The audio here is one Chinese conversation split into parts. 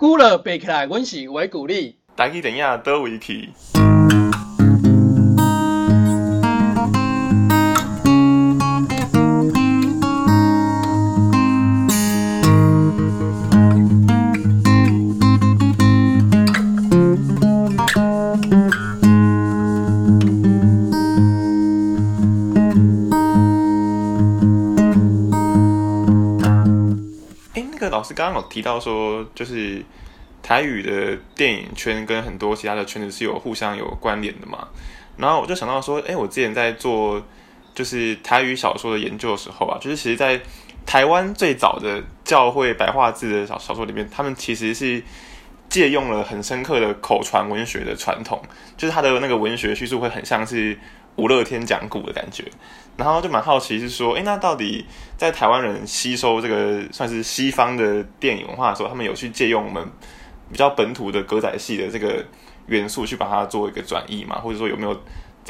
孤了背起来，阮是维古力，带去电影倒位去。师刚刚有提到说，就是台语的电影圈跟很多其他的圈子是有互相有关联的嘛。然后我就想到说，哎，我之前在做就是台语小说的研究的时候啊，就是其实，在台湾最早的教会白话字的小小说里面，他们其实是借用了很深刻的口传文学的传统，就是他的那个文学叙述会很像是古乐天讲古的感觉。然后就蛮好奇是说，哎，那到底在台湾人吸收这个算是西方的电影文化的时候，他们有去借用我们比较本土的歌仔戏的这个元素去把它做一个转译嘛？或者说有没有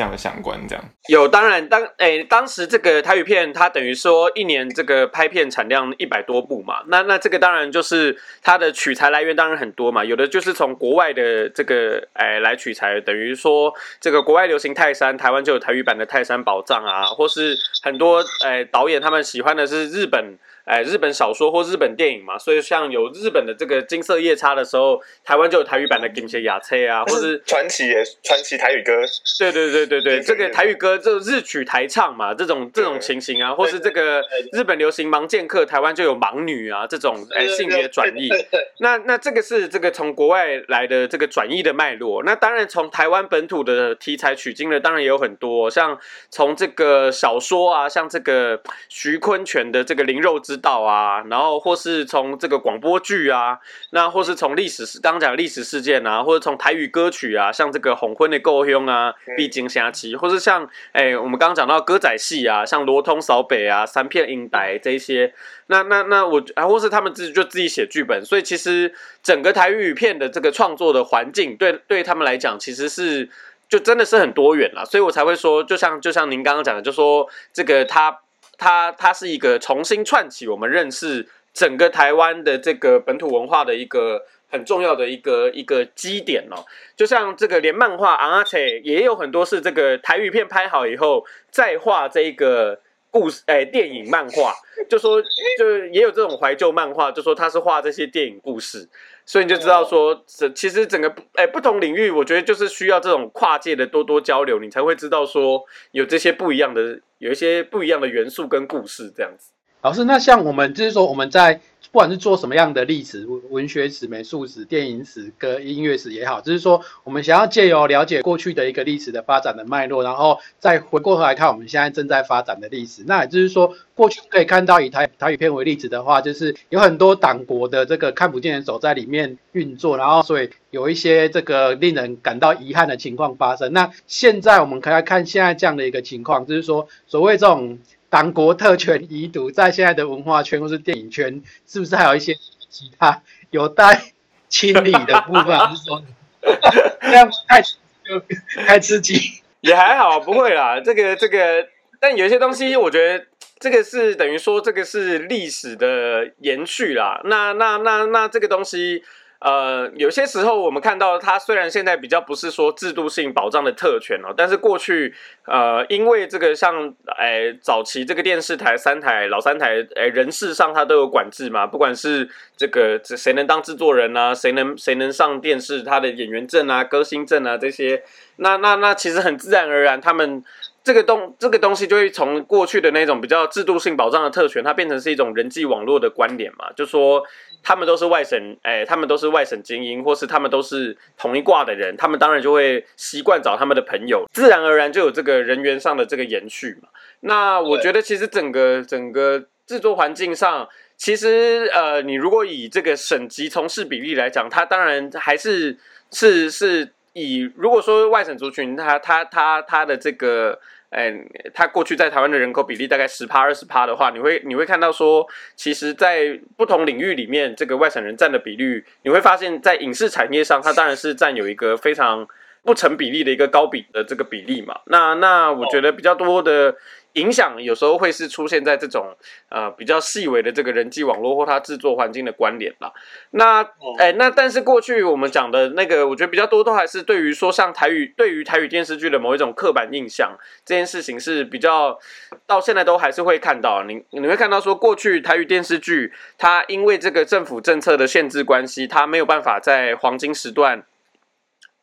这样的相关？这样有，当然当诶，当时这个台语片它等于说一年这个拍片产量一百多部嘛，那那这个当然就是它的取材来源当然很多嘛，有的就是从国外的这个诶来取材，等于说这个国外流行泰山，台湾就有台语版的泰山宝藏啊，或是很多诶导演他们喜欢的是日本。哎，日本小说或日本电影嘛，所以像有日本的这个金色夜叉的时候，台湾就有台语版的金色雅车啊，或是传奇也传奇台语歌。对对对对对，这个台语歌就日曲台唱嘛，这种这种情形啊，或是这个日本流行盲剑客，台湾就有盲女啊，这种哎性别转译。那那这个是这个从国外来的这个转译的脉络。那当然从台湾本土的题材取经的，当然也有很多，像从这个小说啊，像这个徐坤泉的这个灵肉之。道啊，然后或是从这个广播剧啊，那或是从历史刚刚讲历史事件啊，或者从台语歌曲啊，像这个红婚的够凶啊，必经下期，或是像哎，我们刚刚讲到歌仔戏啊，像罗通扫北啊，三片英台这些，那那那我啊，或是他们自己就自己写剧本，所以其实整个台语片的这个创作的环境，对对他们来讲，其实是就真的是很多元了，所以我才会说，就像就像您刚刚讲的，就说这个他。它它是一个重新串起我们认识整个台湾的这个本土文化的一个很重要的一个一个基点哦。就像这个连漫画啊，而且也有很多是这个台语片拍好以后再画这个故事，哎，电影漫画，就说就也有这种怀旧漫画，就说他是画这些电影故事，所以你就知道说，这其实整个哎不同领域，我觉得就是需要这种跨界的多多交流，你才会知道说有这些不一样的。有一些不一样的元素跟故事这样子。老师，那像我们就是说我们在不管是做什么样的历史、文学史、美术史、电影史跟音乐史也好，就是说我们想要借由了解过去的一个历史的发展的脉络，然后再回过头来看我们现在正在发展的历史。那也就是说，过去可以看到以台台语片为例子的话，就是有很多党国的这个看不见的手在里面运作，然后所以有一些这个令人感到遗憾的情况发生。那现在我们可以来看现在这样的一个情况，就是说所谓这种。党国特权遗毒在现在的文化圈或是电影圈，是不是还有一些其他有待清理的部分？还是说 这样太就太刺激？也还好，不会啦。这个这个，但有一些东西，我觉得这个是等于说这个是历史的延续啦。那那那那这个东西。呃，有些时候我们看到它虽然现在比较不是说制度性保障的特权哦，但是过去呃，因为这个像哎早期这个电视台三台老三台哎人事上它都有管制嘛，不管是这个谁能当制作人啊，谁能谁能上电视，他的演员证啊、歌星证啊这些，那那那其实很自然而然他们。这个东这个东西就会从过去的那种比较制度性保障的特权，它变成是一种人际网络的观点嘛？就说他们都是外省，哎，他们都是外省精英，或是他们都是同一挂的人，他们当然就会习惯找他们的朋友，自然而然就有这个人员上的这个延续嘛。那我觉得其实整个整个制作环境上，其实呃，你如果以这个省级从事比例来讲，它当然还是是是。以如果说外省族群，他他他他的这个，嗯，他过去在台湾的人口比例大概十趴二十趴的话，你会你会看到说，其实，在不同领域里面，这个外省人占的比率，你会发现在影视产业上，它当然是占有一个非常不成比例的一个高比的这个比例嘛。那那我觉得比较多的影响有时候会是出现在这种呃比较细微的这个人际网络或它制作环境的关联啦。那哎，那但是过去我们讲的那个，我觉得比较多都还是对于说像台语对于台语电视剧的某一种刻板印象这件事情是比较到现在都还是会看到你你会看到说过去台语电视剧它因为这个政府政策的限制关系，它没有办法在黄金时段。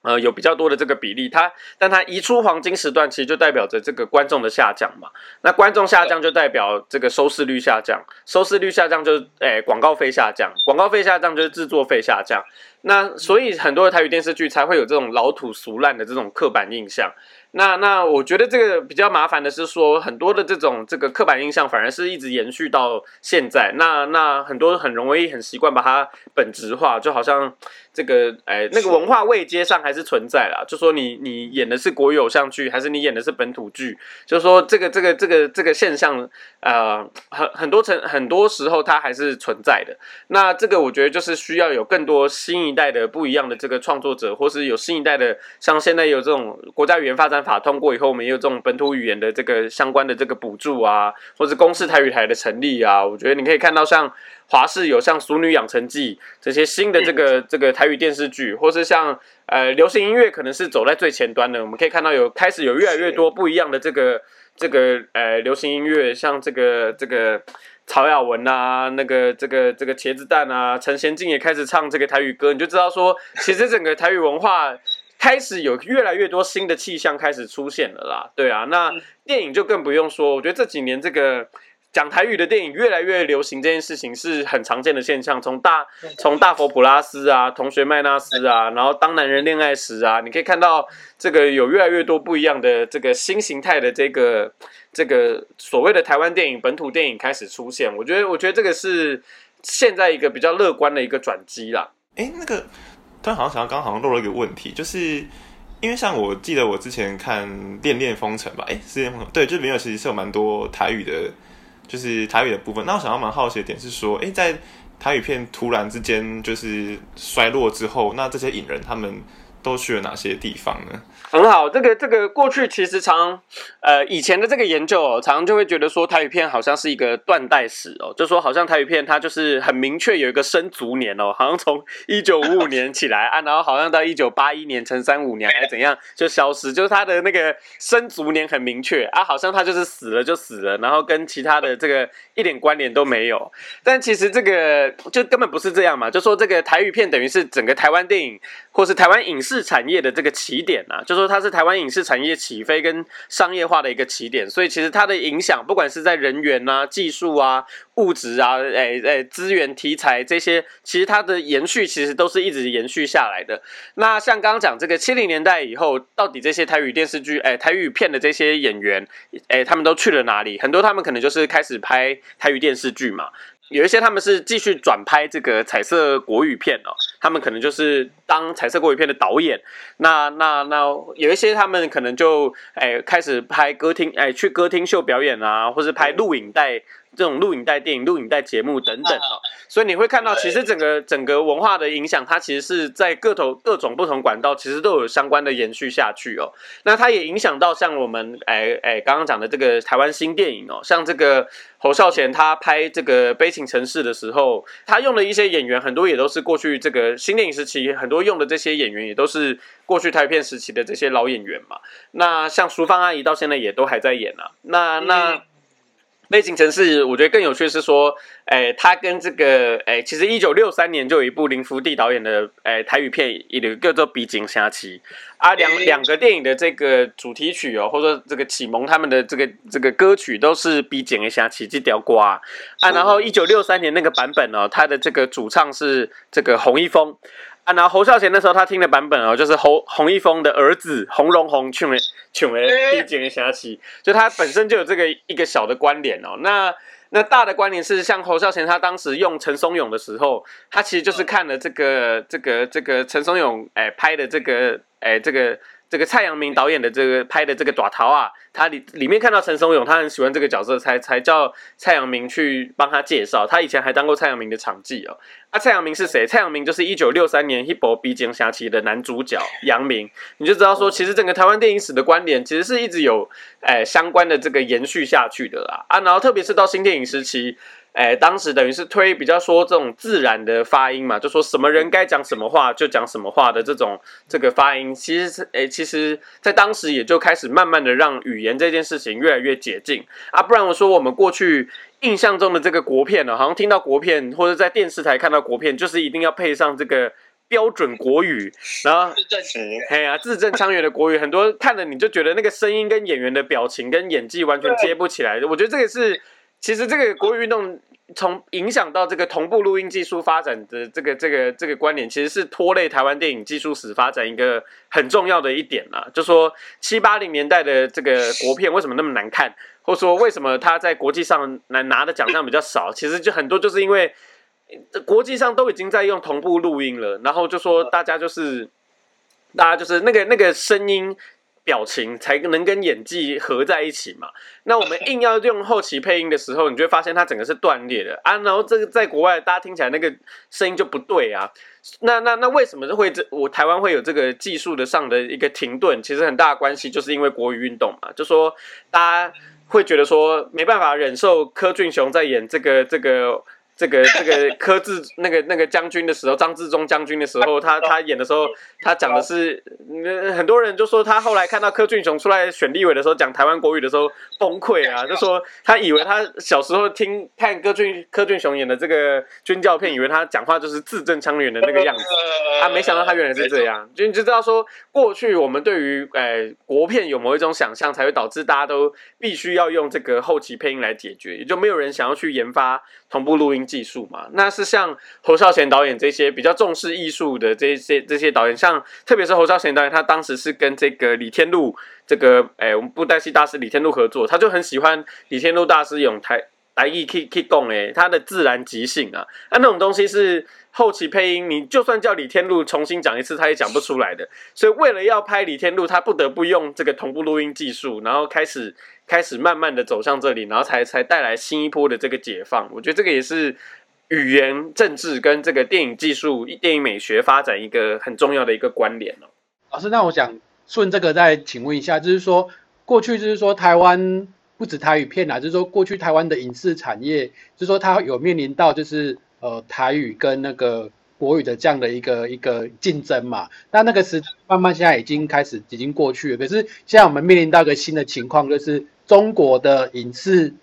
呃，有比较多的这个比例，它但它移出黄金时段，其实就代表着这个观众的下降嘛。那观众下降就代表这个收视率下降，收视率下降就是诶广告费下降，广告费下降就是制作费下降。那所以很多的台语电视剧才会有这种老土俗烂的这种刻板印象。那那我觉得这个比较麻烦的是说，很多的这种这个刻板印象反而是一直延续到现在。那那很多很容易很习惯把它本质化，就好像这个哎那个文化位阶上还是存在啦。就说你你演的是国语偶像剧，还是你演的是本土剧，就说这个这个这个这个现象，呃很很多层很多时候它还是存在的。那这个我觉得就是需要有更多新一代的不一样的这个创作者，或是有新一代的像现在有这种国家语言发展。法通过以后，我们也有这种本土语言的这个相关的这个补助啊，或者公视台语台的成立啊，我觉得你可以看到像华视有像《熟女养成记》这些新的这个这个台语电视剧，或是像呃流行音乐，可能是走在最前端的。我们可以看到有开始有越来越多不一样的这个这个呃流行音乐，像这个这个曹雅文啊，那个这个这个茄子蛋啊，陈贤进也开始唱这个台语歌，你就知道说，其实整个台语文化。开始有越来越多新的气象开始出现了啦，对啊，那电影就更不用说，我觉得这几年这个讲台语的电影越来越流行，这件事情是很常见的现象。从大从大佛普拉斯啊，同学麦纳斯啊，然后当男人恋爱时啊，你可以看到这个有越来越多不一样的这个新形态的这个这个所谓的台湾电影本土电影开始出现。我觉得我觉得这个是现在一个比较乐观的一个转机啦。哎，那个。但好像想到，刚刚好像漏了一个问题，就是因为像我记得我之前看《恋恋风尘》吧，哎，《恋恋风尘》对，就里面有其实是有蛮多台语的，就是台语的部分。那我想要蛮好奇的点是说，哎，在台语片突然之间就是衰落之后，那这些影人他们都去了哪些地方呢？很好，这个这个过去其实常，呃，以前的这个研究哦，常常就会觉得说台语片好像是一个断代史哦，就说好像台语片它就是很明确有一个生卒年哦，好像从一九五五年起来啊，然后好像到一九八一年乘三五年还怎样就消失，就是它的那个生卒年很明确啊，好像它就是死了就死了，然后跟其他的这个一点关联都没有。但其实这个就根本不是这样嘛，就说这个台语片等于是整个台湾电影或是台湾影视产业的这个起点啊，就。说它是台湾影视产业起飞跟商业化的一个起点，所以其实它的影响，不管是在人员啊、技术啊、物质啊、诶诶资源、题材这些，其实它的延续其实都是一直延续下来的。那像刚刚讲这个七零年代以后，到底这些台语电视剧、诶台语片的这些演员，诶他们都去了哪里？很多他们可能就是开始拍台语电视剧嘛。有一些他们是继续转拍这个彩色国语片哦，他们可能就是当彩色过一片的导演。那那那有一些他们可能就哎开始拍歌厅哎去歌厅秀表演啊，或是拍录影带。这种录影带电影、录影带节目等等哦，所以你会看到，其实整个整个文化的影响，它其实是在各头各种不同管道，其实都有相关的延续下去哦。那它也影响到像我们哎哎刚刚讲的这个台湾新电影哦，像这个侯孝贤他拍这个《悲情城市》的时候，他用的一些演员很多也都是过去这个新电影时期很多用的这些演员也都是过去台片时期的这些老演员嘛。那像淑芳阿姨到现在也都还在演啊。那那。背景城市，我觉得更有趣是说，诶，他跟这个，诶，其实一九六三年就有一部林福地导演的，诶，台语片，一个叫做《比景下棋》，啊，两两个电影的这个主题曲哦，或者说这个启蒙他们的这个这个歌曲都是《比景下棋》这条瓜啊，然后一九六三年那个版本哦，它的这个主唱是这个洪一峰。啊，然后侯孝贤那时候他听的版本哦，就是侯洪一峰的儿子洪荣宏唱的唱的《第几个侠旗》，就他本身就有这个一个小的关联哦。那那大的关联是，像侯孝贤他当时用陈松勇的时候，他其实就是看了这个这个这个陈松勇哎拍的这个哎这个这个蔡阳明导演的这个拍的这个《爪桃》啊，他里里面看到陈松勇，他很喜欢这个角色，才才叫蔡阳明去帮他介绍。他以前还当过蔡阳明的场记哦。啊，蔡阳明是谁？蔡阳明就是一九六三年《一博逼惊侠旗》的男主角杨明。你就知道说，其实整个台湾电影史的观点，其实是一直有诶相关的这个延续下去的啦。啊，然后特别是到新电影时期。哎，当时等于是推比较说这种自然的发音嘛，就说什么人该讲什么话就讲什么话的这种这个发音，其实是哎，其实在当时也就开始慢慢的让语言这件事情越来越解禁啊，不然我说我们过去印象中的这个国片呢，好像听到国片或者在电视台看到国片，就是一定要配上这个标准国语，然后字正腔圆，哎呀，字正腔圆的国语，很多看了你就觉得那个声音跟演员的表情跟演技完全接不起来，我觉得这个是。其实这个国语运动从影响到这个同步录音技术发展的这个这个这个观点，其实是拖累台湾电影技术史发展一个很重要的一点啦。就说七八零年代的这个国片为什么那么难看，或者说为什么他在国际上拿拿的奖项比较少，其实就很多就是因为国际上都已经在用同步录音了，然后就说大家就是大家就是那个那个声音。表情才能跟演技合在一起嘛？那我们硬要用后期配音的时候，你就会发现它整个是断裂的啊。然后这个在国外大家听起来那个声音就不对啊。那那那为什么会这我台湾会有这个技术的上的一个停顿？其实很大的关系就是因为国语运动嘛。就说大家会觉得说没办法忍受柯俊雄在演这个这个。这个这个 柯志那个那个将军的时候，张志忠将军的时候，他他演的时候，他讲的是，很多人就说他后来看到柯俊雄出来选立委的时候，讲台湾国语的时候崩溃啊，就说他以为他小时候听看柯俊柯俊雄演的这个军教片，以为他讲话就是字正腔圆的那个样子，啊，没想到他原来是这样，就你就知道说，过去我们对于诶国片有某一种想象，才会导致大家都必须要用这个后期配音来解决，也就没有人想要去研发同步录音。技术嘛，那是像侯孝贤导演这些比较重视艺术的这些这些导演，像特别是侯孝贤导演，他当时是跟这个李天禄这个哎，我们布袋戏大师李天禄合作，他就很喜欢李天禄大师用台台语去去讲哎，他的自然即兴啊，那那种东西是后期配音，你就算叫李天禄重新讲一次，他也讲不出来的。所以为了要拍李天禄，他不得不用这个同步录音技术，然后开始。开始慢慢的走向这里，然后才才带来新一波的这个解放。我觉得这个也是语言政治跟这个电影技术、电影美学发展一个很重要的一个关联哦。老师，那我想顺这个再请问一下，就是说过去就是说台湾不止台语片啊，就是说过去台湾的影视产业，就是说它有面临到就是呃台语跟那个国语的这样的一个一个竞争嘛。那那个时慢慢现在已经开始已经过去了，可是现在我们面临到一个新的情况，就是。中国的影视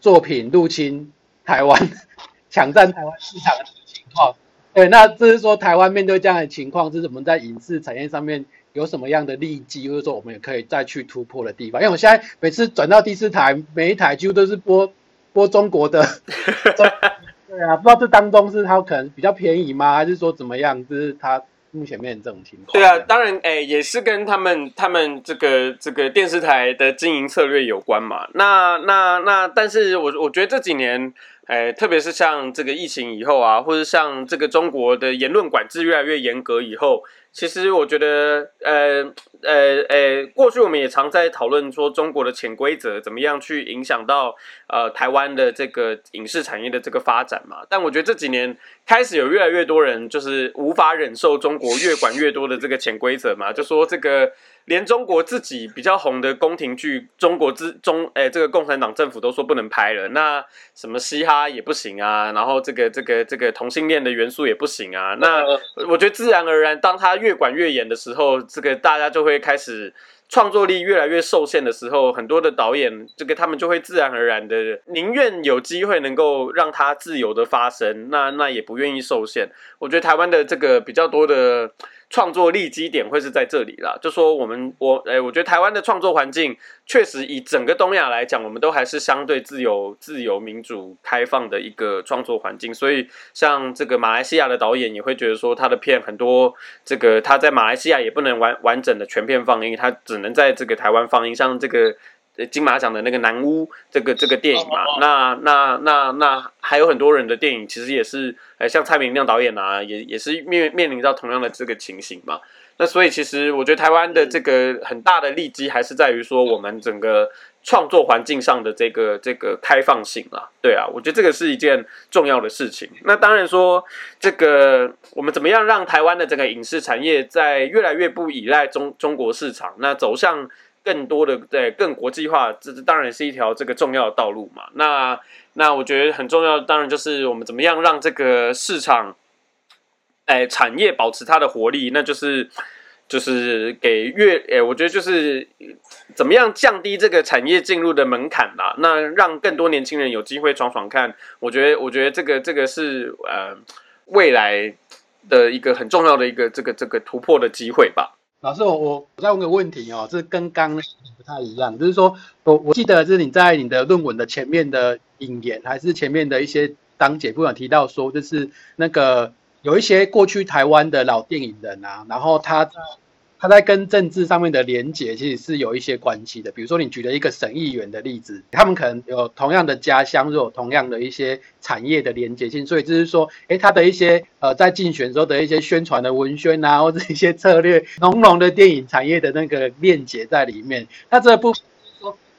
作品入侵台湾，抢占台湾市场的情况，对，那这是说台湾面对这样的情况，这是我们在影视产业上面有什么样的利基，或者说我们也可以再去突破的地方。因为我现在每次转到第四台，每一台几乎都是播播中国的，对啊，不知道这当中是它可能比较便宜吗，还是说怎么样？就是它。目前面这种情况，对啊，当然，哎，也是跟他们他们这个这个电视台的经营策略有关嘛。那那那，但是我我觉得这几年，哎，特别是像这个疫情以后啊，或者像这个中国的言论管制越来越严格以后。其实我觉得，呃呃呃，过去我们也常在讨论说中国的潜规则怎么样去影响到呃台湾的这个影视产业的这个发展嘛。但我觉得这几年开始有越来越多人就是无法忍受中国越管越多的这个潜规则嘛，就说这个。连中国自己比较红的宫廷剧，中国之中，哎，这个共产党政府都说不能拍了。那什么嘻哈也不行啊，然后这个这个这个同性恋的元素也不行啊。那 我觉得自然而然，当他越管越严的时候，这个大家就会开始创作力越来越受限的时候，很多的导演，这个他们就会自然而然的宁愿有机会能够让他自由的发生，那那也不愿意受限。我觉得台湾的这个比较多的。创作力基点会是在这里啦，就说我们我诶，我觉得台湾的创作环境确实以整个东亚来讲，我们都还是相对自由、自由、民主、开放的一个创作环境。所以像这个马来西亚的导演也会觉得说，他的片很多，这个他在马来西亚也不能完完整的全片放映，他只能在这个台湾放映。像这个金马奖的那个南屋这个这个电影嘛。那那那那还有很多人的电影，其实也是，呃，像蔡明亮导演啊，也也是面面临到同样的这个情形嘛。那所以其实我觉得台湾的这个很大的利基还是在于说我们整个创作环境上的这个这个开放性啊，对啊，我觉得这个是一件重要的事情。那当然说这个我们怎么样让台湾的这个影视产业在越来越不依赖中中国市场，那走向更多的对更国际化，这当然是一条这个重要的道路嘛。那那我觉得很重要，当然就是我们怎么样让这个市场。哎，产业保持它的活力，那就是就是给越哎，我觉得就是怎么样降低这个产业进入的门槛啦，那让更多年轻人有机会闯闯看。我觉得，我觉得这个这个是呃未来的一个很重要的一个这个这个突破的机会吧。老师，我我再问个问题哦，这跟刚不太一样，就是说我我记得是你在你的论文的前面的引言，还是前面的一些章节，不管提到说就是那个。有一些过去台湾的老电影人啊，然后他在他在跟政治上面的连结，其实是有一些关系的。比如说你举了一个省议员的例子，他们可能有同样的家乡，又有同样的一些产业的连结性，所以就是说，哎，他的一些呃在竞选时候的一些宣传的文宣啊，或者一些策略，浓浓的电影产业的那个链接在里面。那这部分。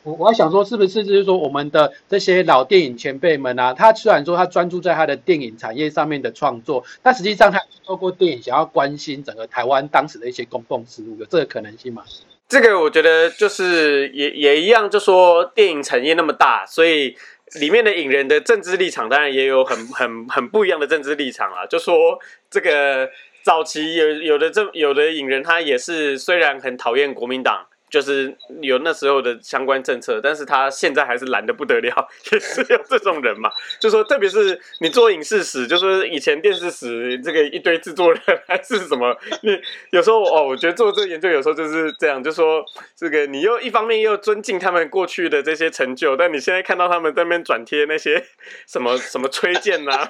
我我还想说，是不是就是说，我们的这些老电影前辈们啊，他虽然说他专注在他的电影产业上面的创作，但实际上他透过电影想要关心整个台湾当时的一些公共事务，有这个可能性吗？这个我觉得就是也也一样，就说电影产业那么大，所以里面的影人的政治立场当然也有很很很不一样的政治立场啊。就说这个早期有有的这有的影人，他也是虽然很讨厌国民党。就是有那时候的相关政策，但是他现在还是懒得不得了，也是有这种人嘛。就说特别是你做影视史，就说以前电视史这个一堆制作人还是什么，你有时候哦，我觉得做这个研究有时候就是这样，就说这个你又一方面又尊敬他们过去的这些成就，但你现在看到他们在那边转贴那些什么 什么推荐呐，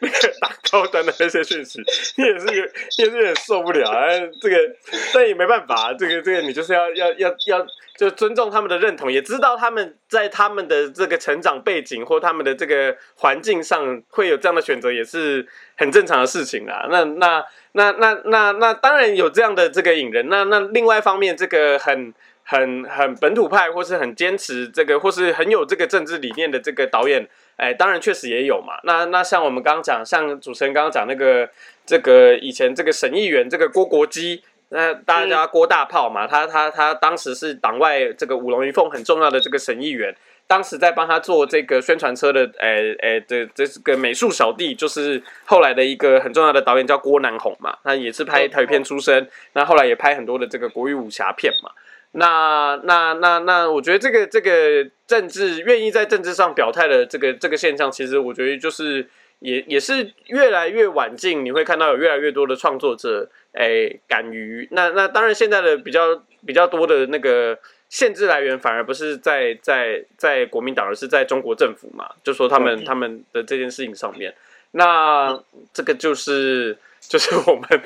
那个打高端的那些讯息，你也是有，也是有点受不了啊。这个但也没办法，这个这个你就是要要。要要要就尊重他们的认同，也知道他们在他们的这个成长背景或他们的这个环境上会有这样的选择，也是很正常的事情啊。那那那那那那当然有这样的这个引人。那那另外一方面，这个很很很本土派或是很坚持这个或是很有这个政治理念的这个导演，哎，当然确实也有嘛。那那像我们刚刚讲，像主持人刚刚讲那个这个以前这个审议员这个郭国基。那大家叫郭大炮嘛，他他他当时是党外这个五龙一凤很重要的这个审议员，当时在帮他做这个宣传车的，诶诶，这这是个美术小弟，就是后来的一个很重要的导演叫郭南红嘛，他也是拍台语片出身，那后来也拍很多的这个国语武侠片嘛，那那那那，我觉得这个这个政治愿意在政治上表态的这个这个现象，其实我觉得就是也也是越来越晚近，你会看到有越来越多的创作者。哎，敢于那那当然，现在的比较比较多的那个限制来源，反而不是在在在国民党，而是在中国政府嘛。就说他们他们的这件事情上面，那这个就是 就是我们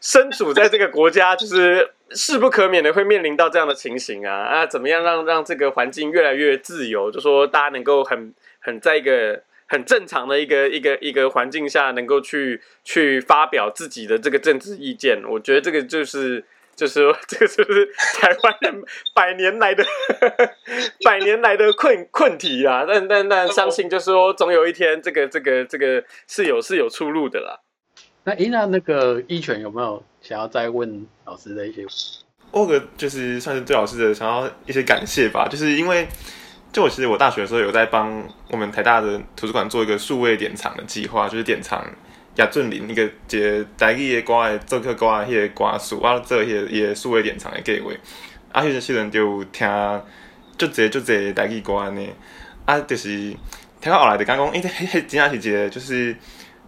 身处在这个国家，就是势不可免的会面临到这样的情形啊啊！怎么样让让这个环境越来越自由？就说大家能够很很在一个。很正常的一个一个一个环境下，能够去去发表自己的这个政治意见，我觉得这个就是就是说，这个是不是台湾人百年来的 百年来的困困题啊？但但但相信，就是说，总有一天，这个这个这个是有是有出路的啦。那伊娜那个一拳有没有想要再问老师的一些？我个就是算是对老师的想要一些感谢吧，就是因为。就我其实我大学的时候有在帮我们台大的图书馆做一个数位典藏的计划，就是典藏亚俊林那个节台语的歌的做客歌，迄个歌数啊，做迄个数位典藏的计划。啊，迄阵时阵就听就这就这台语歌呢，啊，就是听到后来就讲讲，因为迄迄真正是一个就是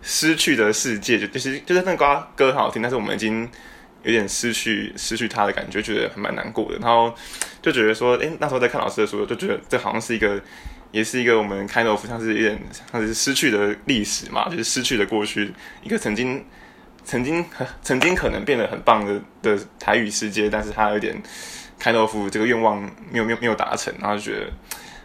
失去的世界，就就是就是那歌歌很好听，但是我们已经。有点失去失去他的感觉，觉得还蛮难过的。然后就觉得说，哎，那时候在看老师的书，就觉得这好像是一个，也是一个我们开头像是有点像是失去的历史嘛，就是失去的过去，一个曾经曾经曾经可能变得很棒的的台语世界，但是他有点开豆腐这个愿望没有没有没有达成，然后就觉得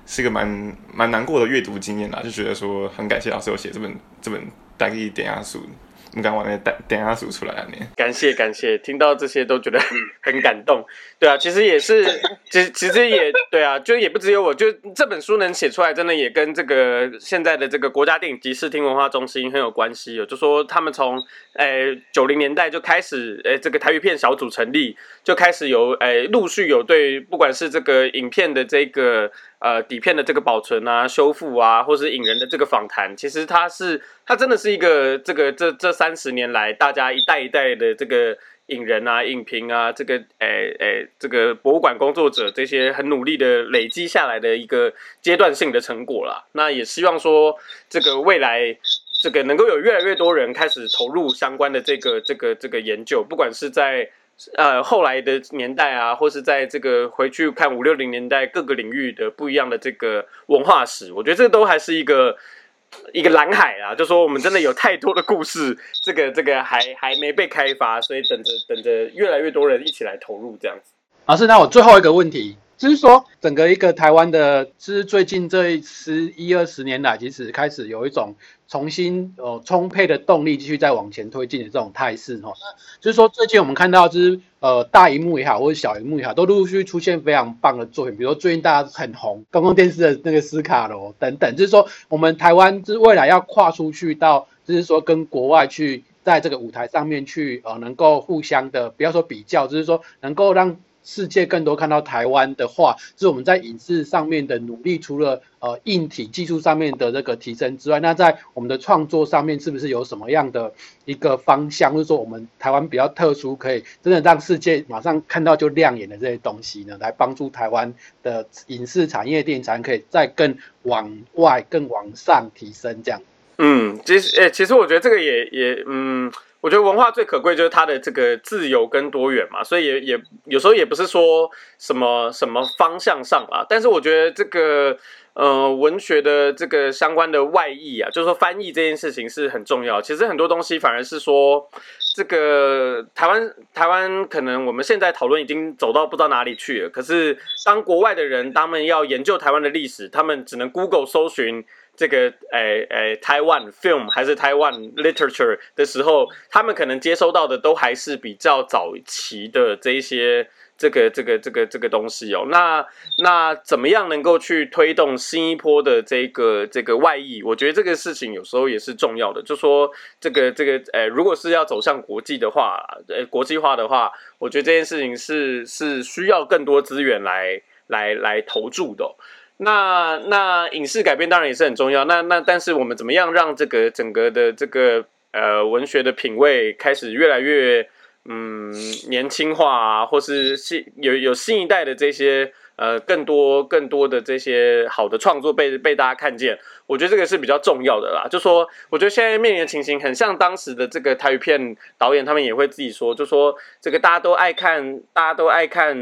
是一个蛮蛮难过的阅读经验啦，就觉得说很感谢老师有写这本这本大一点压书。你刚往那等等下数出来啊！你感谢感谢，听到这些都觉得 很感动。对啊，其实也是，其实其实也对啊，就也不只有我，就这本书能写出来，真的也跟这个现在的这个国家电影及视听文化中心很有关系。就说他们从诶九零年代就开始，诶这个台语片小组成立，就开始有诶陆续有对不管是这个影片的这个。呃，底片的这个保存啊、修复啊，或是影人的这个访谈，其实它是它真的是一个这个这这三十年来，大家一代一代的这个影人啊、影评啊，这个诶诶，这个博物馆工作者这些很努力的累积下来的一个阶段性的成果啦。那也希望说，这个未来这个能够有越来越多人开始投入相关的这个这个这个研究，不管是在。呃，后来的年代啊，或是在这个回去看五六零年代各个领域的不一样的这个文化史，我觉得这都还是一个一个蓝海啊。就说我们真的有太多的故事，这个这个还还没被开发，所以等着等着越来越多人一起来投入这样子。老师，那我最后一个问题。就是说，整个一个台湾的，就是最近这十一二十年来，其实开始有一种重新呃充沛的动力，继续在往前推进的这种态势哈。就是说，最近我们看到，就是呃大荧幕也好，或者小荧幕也好，都陆陆续续出现非常棒的作品，比如说最近大家很红公共电视的那个斯卡罗等等。就是说，我们台湾就是未来要跨出去到，就是说跟国外去在这个舞台上面去呃能够互相的不要说比较，就是说能够让。世界更多看到台湾的话，是我们在影视上面的努力，除了呃硬体技术上面的这个提升之外，那在我们的创作上面是不是有什么样的一个方向，或者说我们台湾比较特殊，可以真的让世界马上看到就亮眼的这些东西呢？来帮助台湾的影视产业、电影产业可以再更往外、更往上提升这样。嗯，其实诶，其实我觉得这个也也嗯。我觉得文化最可贵就是它的这个自由跟多元嘛，所以也也有时候也不是说什么什么方向上啊，但是我觉得这个呃文学的这个相关的外译啊，就是说翻译这件事情是很重要。其实很多东西反而是说，这个台湾台湾可能我们现在讨论已经走到不知道哪里去了，可是当国外的人他们要研究台湾的历史，他们只能 Google 搜寻。这个诶诶，台湾 film 还是台湾 literature 的时候，他们可能接收到的都还是比较早期的这一些这个这个这个这个东西哦。那那怎么样能够去推动新一波的这个这个外溢？我觉得这个事情有时候也是重要的。就说这个这个诶，如果是要走向国际的话，呃，国际化的话，我觉得这件事情是是需要更多资源来来来投注的。那那影视改编当然也是很重要。那那但是我们怎么样让这个整个的这个呃文学的品味开始越来越嗯年轻化啊，或是新有有新一代的这些。呃，更多更多的这些好的创作被被大家看见，我觉得这个是比较重要的啦。就说，我觉得现在面临的情形很像当时的这个台语片导演，他们也会自己说，就说这个大家都爱看，大家都爱看，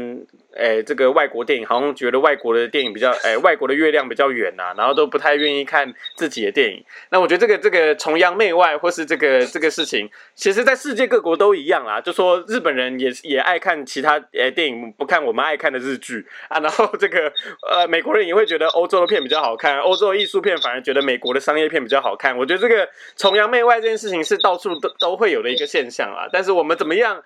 诶，这个外国电影，好像觉得外国的电影比较，诶，外国的月亮比较圆呐，然后都不太愿意看自己的电影。那我觉得这个这个崇洋媚外，或是这个这个事情，其实在世界各国都一样啦。就说日本人也也爱看其他诶电影，不看我们爱看的日剧啊。然后这个呃，美国人也会觉得欧洲的片比较好看，欧洲的艺术片反而觉得美国的商业片比较好看。我觉得这个崇洋媚外这件事情是到处都都会有的一个现象啊。但是我们怎么样，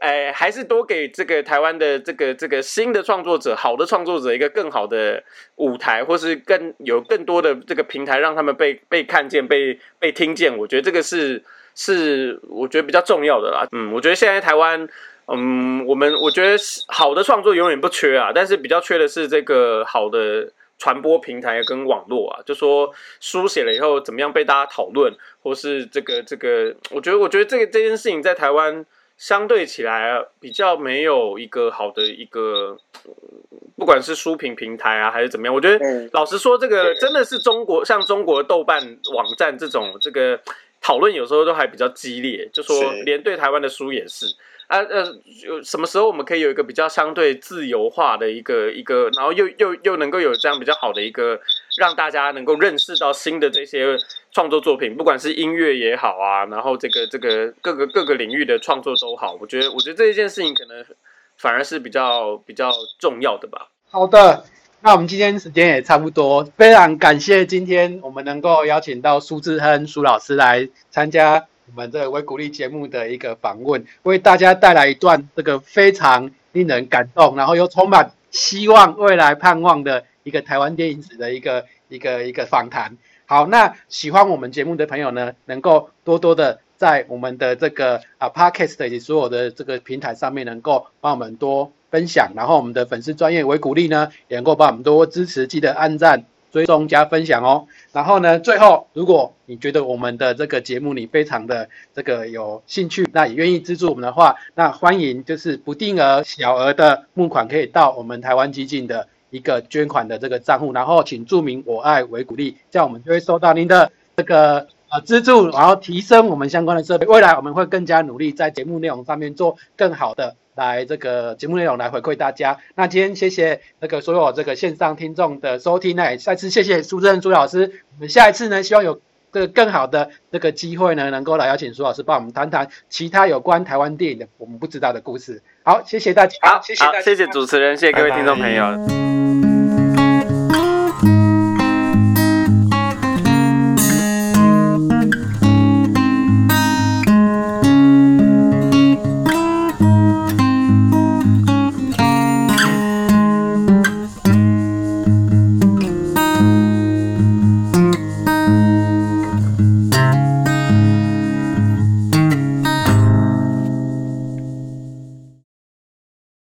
哎，还是多给这个台湾的这个这个新的创作者、好的创作者一个更好的舞台，或是更有更多的这个平台，让他们被被看见、被被听见。我觉得这个是是我觉得比较重要的啦。嗯，我觉得现在台湾。嗯，我们我觉得好的创作永远不缺啊，但是比较缺的是这个好的传播平台跟网络啊。就说书写了以后怎么样被大家讨论，或是这个这个，我觉得我觉得这个这件事情在台湾相对起来比较没有一个好的一个，不管是书评平台啊还是怎么样，我觉得老实说，这个真的是中国像中国豆瓣网站这种这个讨论有时候都还比较激烈，就说连对台湾的书也是。啊呃，有什么时候我们可以有一个比较相对自由化的一个一个，然后又又又能够有这样比较好的一个，让大家能够认识到新的这些创作作品，不管是音乐也好啊，然后这个这个各个各个领域的创作都好，我觉得我觉得这一件事情可能反而是比较比较重要的吧。好的，那我们今天时间也差不多，非常感谢今天我们能够邀请到苏志亨苏老师来参加我们这个微鼓励节目的一个访问，为大家带来一段这个非常令人感动，然后又充满希望、未来盼望的一个台湾电影史的一个一个一个访谈。好，那喜欢我们节目的朋友呢，能够多多的在我们的这个啊 Podcast 以及所有的这个平台上面，能够帮我们多。分享，然后我们的粉丝专业为鼓励呢，也能够帮我们多支持，记得按赞、追踪、加分享哦。然后呢，最后如果你觉得我们的这个节目你非常的这个有兴趣，那也愿意资助我们的话，那欢迎就是不定额、小额的募款可以到我们台湾基金的一个捐款的这个账户，然后请注明我爱为鼓励，这样我们就会收到您的这个呃资助，然后提升我们相关的设备。未来我们会更加努力在节目内容上面做更好的。来这个节目内容来回馈大家。那今天谢谢那个所有这个线上听众的收听，那也再次谢谢苏正朱老师。我们下一次呢，希望有这个更好的这个机会呢，能够来邀请苏老师帮我们谈谈其他有关台湾电影的我们不知道的故事。好，谢谢大家。好，谢谢，谢谢主持人，谢谢各位听众朋友。